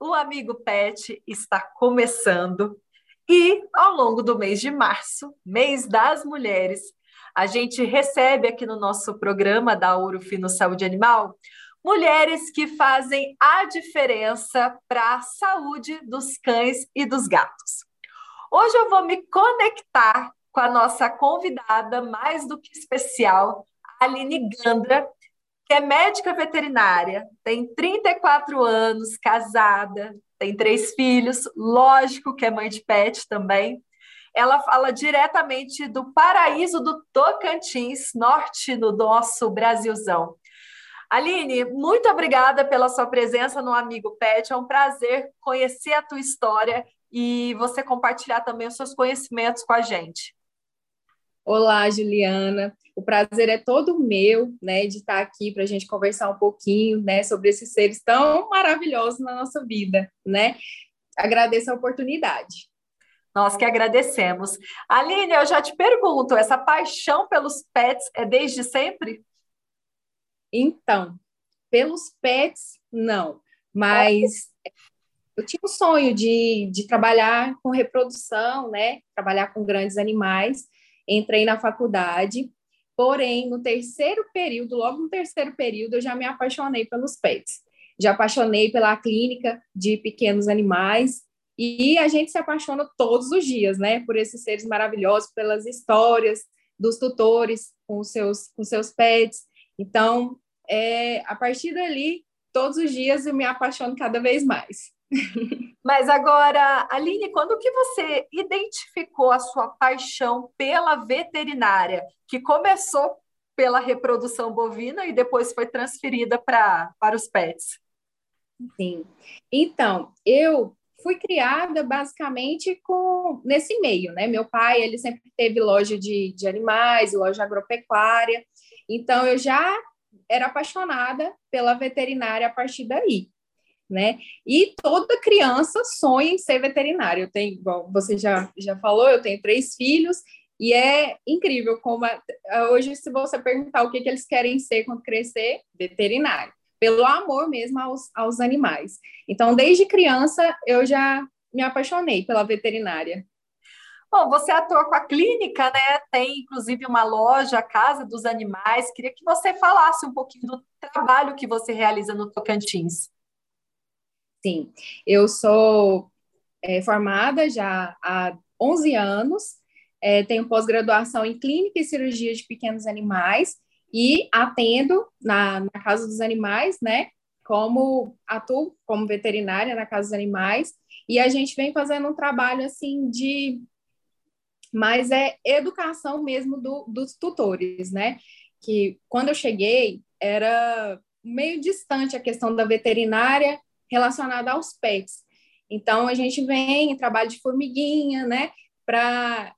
o Amigo Pet está começando e ao longo do mês de março, mês das mulheres, a gente recebe aqui no nosso programa da Ouro Fino Saúde Animal mulheres que fazem a diferença para a saúde dos cães e dos gatos. Hoje eu vou me conectar com a nossa convidada mais do que especial, Aline Gandra, que é médica veterinária, tem 34 anos, casada, tem três filhos, lógico que é mãe de pet também. Ela fala diretamente do paraíso do Tocantins, norte no nosso Brasilzão. Aline, muito obrigada pela sua presença no Amigo Pet. É um prazer conhecer a tua história e você compartilhar também os seus conhecimentos com a gente. Olá, Juliana. O prazer é todo meu, né, de estar aqui para a gente conversar um pouquinho, né, sobre esses seres tão maravilhosos na nossa vida, né? Agradeço a oportunidade. Nós que agradecemos. Aline, eu já te pergunto, essa paixão pelos pets é desde sempre? Então, pelos pets, não. Mas eu tinha um sonho de, de trabalhar com reprodução, né? Trabalhar com grandes animais. Entrei na faculdade, porém, no terceiro período, logo no terceiro período, eu já me apaixonei pelos pets. Já apaixonei pela clínica de pequenos animais, e a gente se apaixona todos os dias, né, por esses seres maravilhosos, pelas histórias dos tutores com seus com seus pets. Então, é, a partir dali, todos os dias eu me apaixono cada vez mais. Mas agora, Aline, quando que você identificou a sua paixão pela veterinária, que começou pela reprodução bovina e depois foi transferida para para os pets? Sim. Então, eu fui criada basicamente com nesse meio, né? Meu pai, ele sempre teve loja de, de animais, loja agropecuária. Então, eu já era apaixonada pela veterinária a partir daí, né? E toda criança sonha em ser veterinária. Eu tenho, igual você já, já falou, eu tenho três filhos e é incrível como a, hoje, se você perguntar o que, que eles querem ser quando crescer, veterinário, pelo amor mesmo aos, aos animais. Então, desde criança, eu já me apaixonei pela veterinária. Bom, você atua com a clínica, né? Tem inclusive uma loja, a Casa dos Animais. Queria que você falasse um pouquinho do trabalho que você realiza no Tocantins. Sim, eu sou é, formada já há 11 anos, é, tenho pós-graduação em Clínica e Cirurgia de Pequenos Animais e atendo na, na Casa dos Animais, né? Como atuo como veterinária na Casa dos Animais e a gente vem fazendo um trabalho assim de mas é educação mesmo do, dos tutores, né? Que quando eu cheguei era meio distante a questão da veterinária relacionada aos pets. Então a gente vem em trabalho de formiguinha, né? Para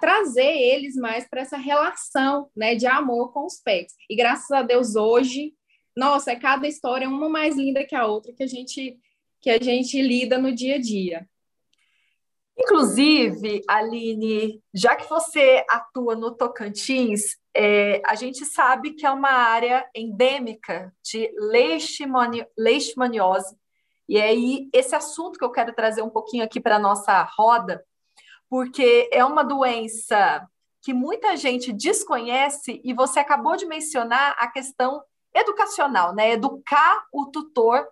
trazer eles mais para essa relação, né, de amor com os pets. E graças a Deus hoje, nossa, é cada história uma mais linda que a outra que a gente que a gente lida no dia a dia. Inclusive, Aline, já que você atua no Tocantins, é, a gente sabe que é uma área endêmica de leishmaniose. E é aí, esse assunto que eu quero trazer um pouquinho aqui para a nossa roda, porque é uma doença que muita gente desconhece e você acabou de mencionar a questão educacional, né? Educar o tutor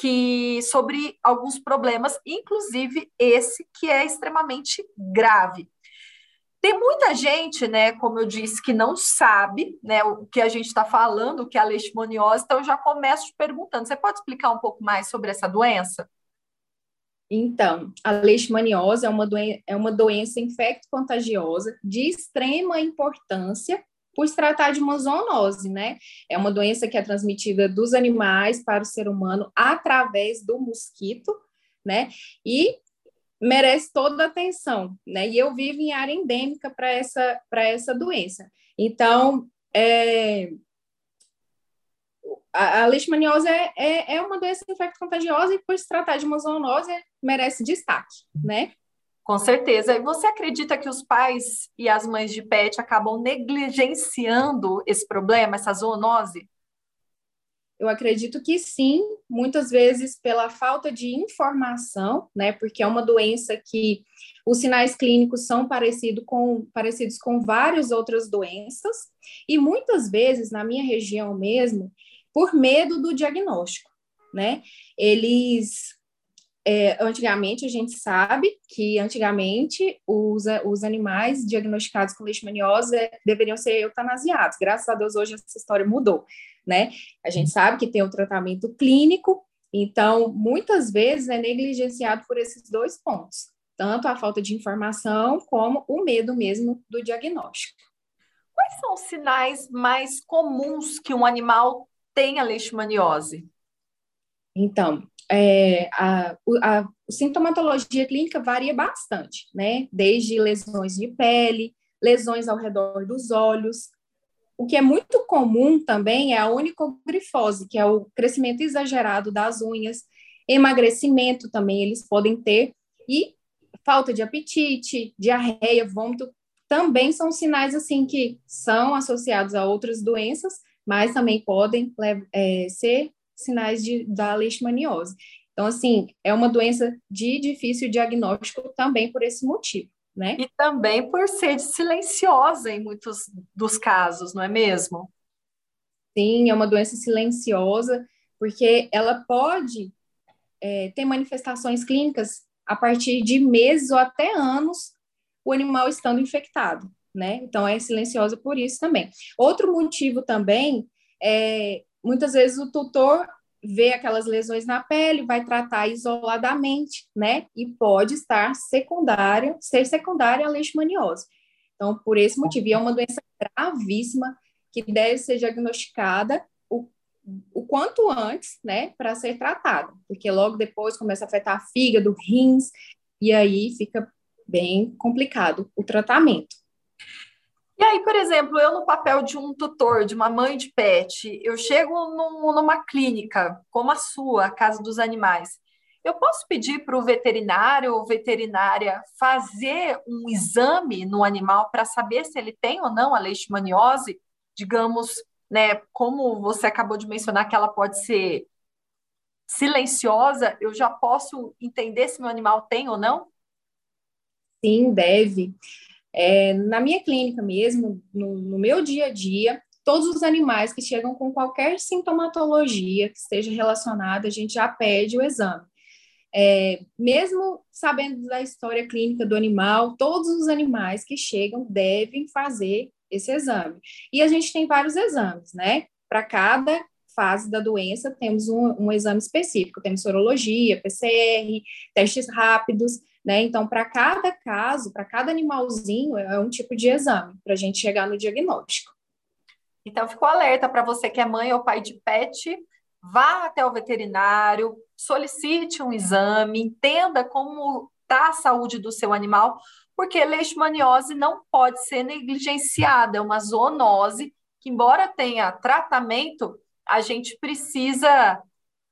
que sobre alguns problemas, inclusive esse que é extremamente grave. Tem muita gente, né, como eu disse, que não sabe, né, o que a gente está falando, o que é a leishmaniose, então eu já começo te perguntando, você pode explicar um pouco mais sobre essa doença? Então, a leishmaniose é uma, doen é uma doença infecto-contagiosa de extrema importância por se tratar de uma zoonose, né? É uma doença que é transmitida dos animais para o ser humano através do mosquito, né? E merece toda a atenção, né? E eu vivo em área endêmica para essa, para essa doença. Então, é, a, a leishmaniose é, é, é, uma doença infecto-contagiosa e por se tratar de uma zoonose merece destaque, né? Com certeza. E você acredita que os pais e as mães de pet acabam negligenciando esse problema, essa zoonose? eu acredito que sim, muitas vezes pela falta de informação, né? Porque é uma doença que os sinais clínicos são parecido com, parecidos com várias outras doenças, e muitas vezes, na minha região mesmo, por medo do diagnóstico, né? Eles é, antigamente, a gente sabe que antigamente os, os animais diagnosticados com leishmaniose deveriam ser eutanasiados. Graças a Deus, hoje essa história mudou, né? A gente sabe que tem o tratamento clínico, então, muitas vezes é negligenciado por esses dois pontos, tanto a falta de informação como o medo mesmo do diagnóstico. Quais são os sinais mais comuns que um animal tem a leishmaniose? Então, é, a, a, sintomatologia clínica varia bastante, né? Desde lesões de pele, lesões ao redor dos olhos. O que é muito comum também é a onicogrifose, que é o crescimento exagerado das unhas, emagrecimento também eles podem ter, e falta de apetite, diarreia, vômito, também são sinais assim que são associados a outras doenças, mas também podem é, ser sinais de, da leishmaniose. Então, assim, é uma doença de difícil diagnóstico também por esse motivo, né? E também por ser silenciosa em muitos dos casos, não é mesmo? Sim, é uma doença silenciosa, porque ela pode é, ter manifestações clínicas a partir de meses ou até anos o animal estando infectado, né? Então é silenciosa por isso também. Outro motivo também é muitas vezes o tutor vê aquelas lesões na pele, vai tratar isoladamente, né? E pode estar secundária, ser secundária à leishmaniose. Então, por esse motivo, é uma doença gravíssima que deve ser diagnosticada o, o quanto antes, né, para ser tratada, porque logo depois começa a afetar fígado, rins, e aí fica bem complicado o tratamento. E aí, por exemplo, eu no papel de um tutor, de uma mãe de pet, eu chego num, numa clínica como a sua, a Casa dos Animais. Eu posso pedir para o veterinário ou veterinária fazer um exame no animal para saber se ele tem ou não a leishmaniose? Digamos, né, como você acabou de mencionar que ela pode ser silenciosa, eu já posso entender se meu animal tem ou não? Sim, deve. É, na minha clínica mesmo, no, no meu dia a dia, todos os animais que chegam com qualquer sintomatologia que esteja relacionada, a gente já pede o exame. É, mesmo sabendo da história clínica do animal, todos os animais que chegam devem fazer esse exame. E a gente tem vários exames, né? Para cada fase da doença, temos um, um exame específico. Temos sorologia, PCR, testes rápidos. Né? Então, para cada caso, para cada animalzinho, é um tipo de exame para a gente chegar no diagnóstico. Então, ficou alerta para você que é mãe ou pai de pet, vá até o veterinário, solicite um exame, entenda como está a saúde do seu animal, porque leishmaniose não pode ser negligenciada, é uma zoonose que, embora tenha tratamento, a gente precisa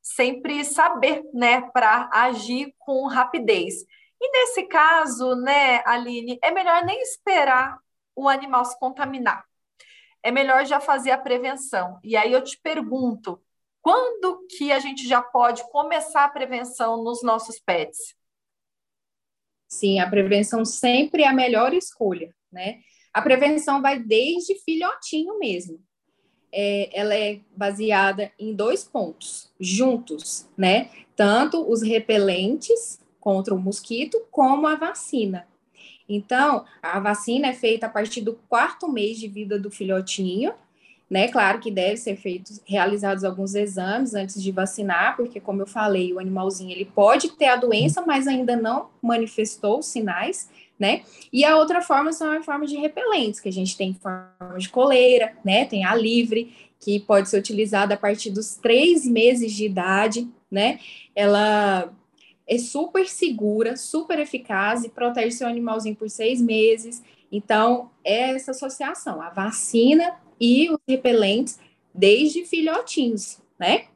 sempre saber, né, para agir com rapidez. E nesse caso, né, Aline, é melhor nem esperar o animal se contaminar. É melhor já fazer a prevenção. E aí eu te pergunto, quando que a gente já pode começar a prevenção nos nossos pets? Sim, a prevenção sempre é a melhor escolha, né? A prevenção vai desde filhotinho mesmo. É, ela é baseada em dois pontos juntos, né? Tanto os repelentes contra o mosquito, como a vacina. Então, a vacina é feita a partir do quarto mês de vida do filhotinho, né? Claro que deve ser feito, realizados alguns exames antes de vacinar, porque como eu falei, o animalzinho ele pode ter a doença, mas ainda não manifestou sinais, né? E a outra forma são as formas de repelentes, que a gente tem forma de coleira, né? Tem a livre, que pode ser utilizada a partir dos três meses de idade, né? Ela é super segura, super eficaz e protege seu animalzinho por seis meses. Então, é essa associação, a vacina e os repelentes desde filhotinhos, né?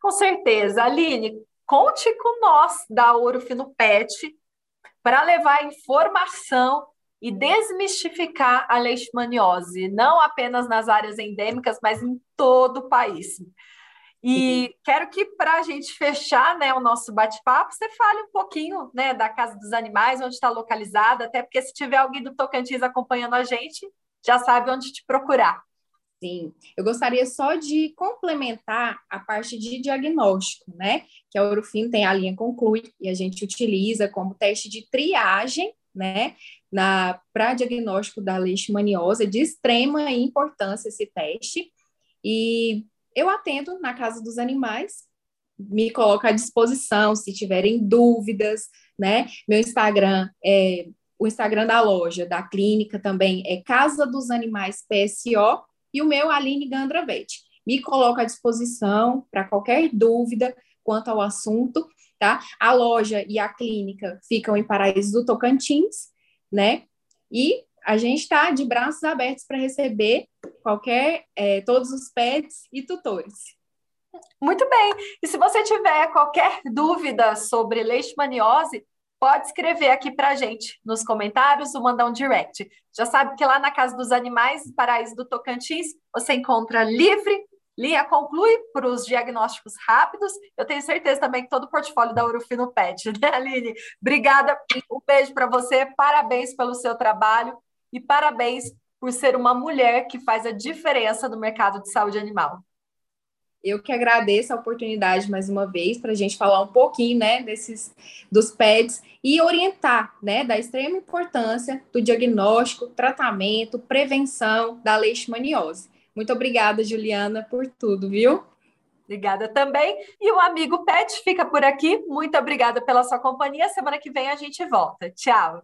Com certeza. Aline, conte com nós da Ouro Fino Pet para levar informação e desmistificar a leishmaniose, não apenas nas áreas endêmicas, mas em todo o país. E quero que, para a gente fechar né, o nosso bate-papo, você fale um pouquinho né, da Casa dos Animais, onde está localizada, até porque se tiver alguém do Tocantins acompanhando a gente, já sabe onde te procurar. Sim, eu gostaria só de complementar a parte de diagnóstico, né? Que a Eurofin tem a linha Conclui e a gente utiliza como teste de triagem, né? Para diagnóstico da leishmaniose, de extrema importância esse teste. E eu atendo na Casa dos Animais, me coloco à disposição se tiverem dúvidas, né? Meu Instagram é o Instagram da loja, da clínica também é Casa dos Animais PSO e o meu Aline Gandravetti. Me coloco à disposição para qualquer dúvida quanto ao assunto, tá? A loja e a clínica ficam em Paraíso do Tocantins, né? E a gente está de braços abertos para receber qualquer, é, todos os pets e tutores. Muito bem. E se você tiver qualquer dúvida sobre leishmaniose, pode escrever aqui para gente nos comentários ou mandar um direct. Já sabe que lá na Casa dos Animais, Paraíso do Tocantins, você encontra livre, linha conclui para os diagnósticos rápidos. Eu tenho certeza também que todo o portfólio da Urufino Pet, né, Aline? Obrigada, um beijo para você, parabéns pelo seu trabalho e parabéns por ser uma mulher que faz a diferença no mercado de saúde animal. Eu que agradeço a oportunidade mais uma vez para a gente falar um pouquinho, né, desses dos pets e orientar, né, da extrema importância do diagnóstico, tratamento, prevenção da leishmaniose. Muito obrigada, Juliana, por tudo, viu? Obrigada também. E o amigo Pet fica por aqui. Muito obrigada pela sua companhia. Semana que vem a gente volta. Tchau.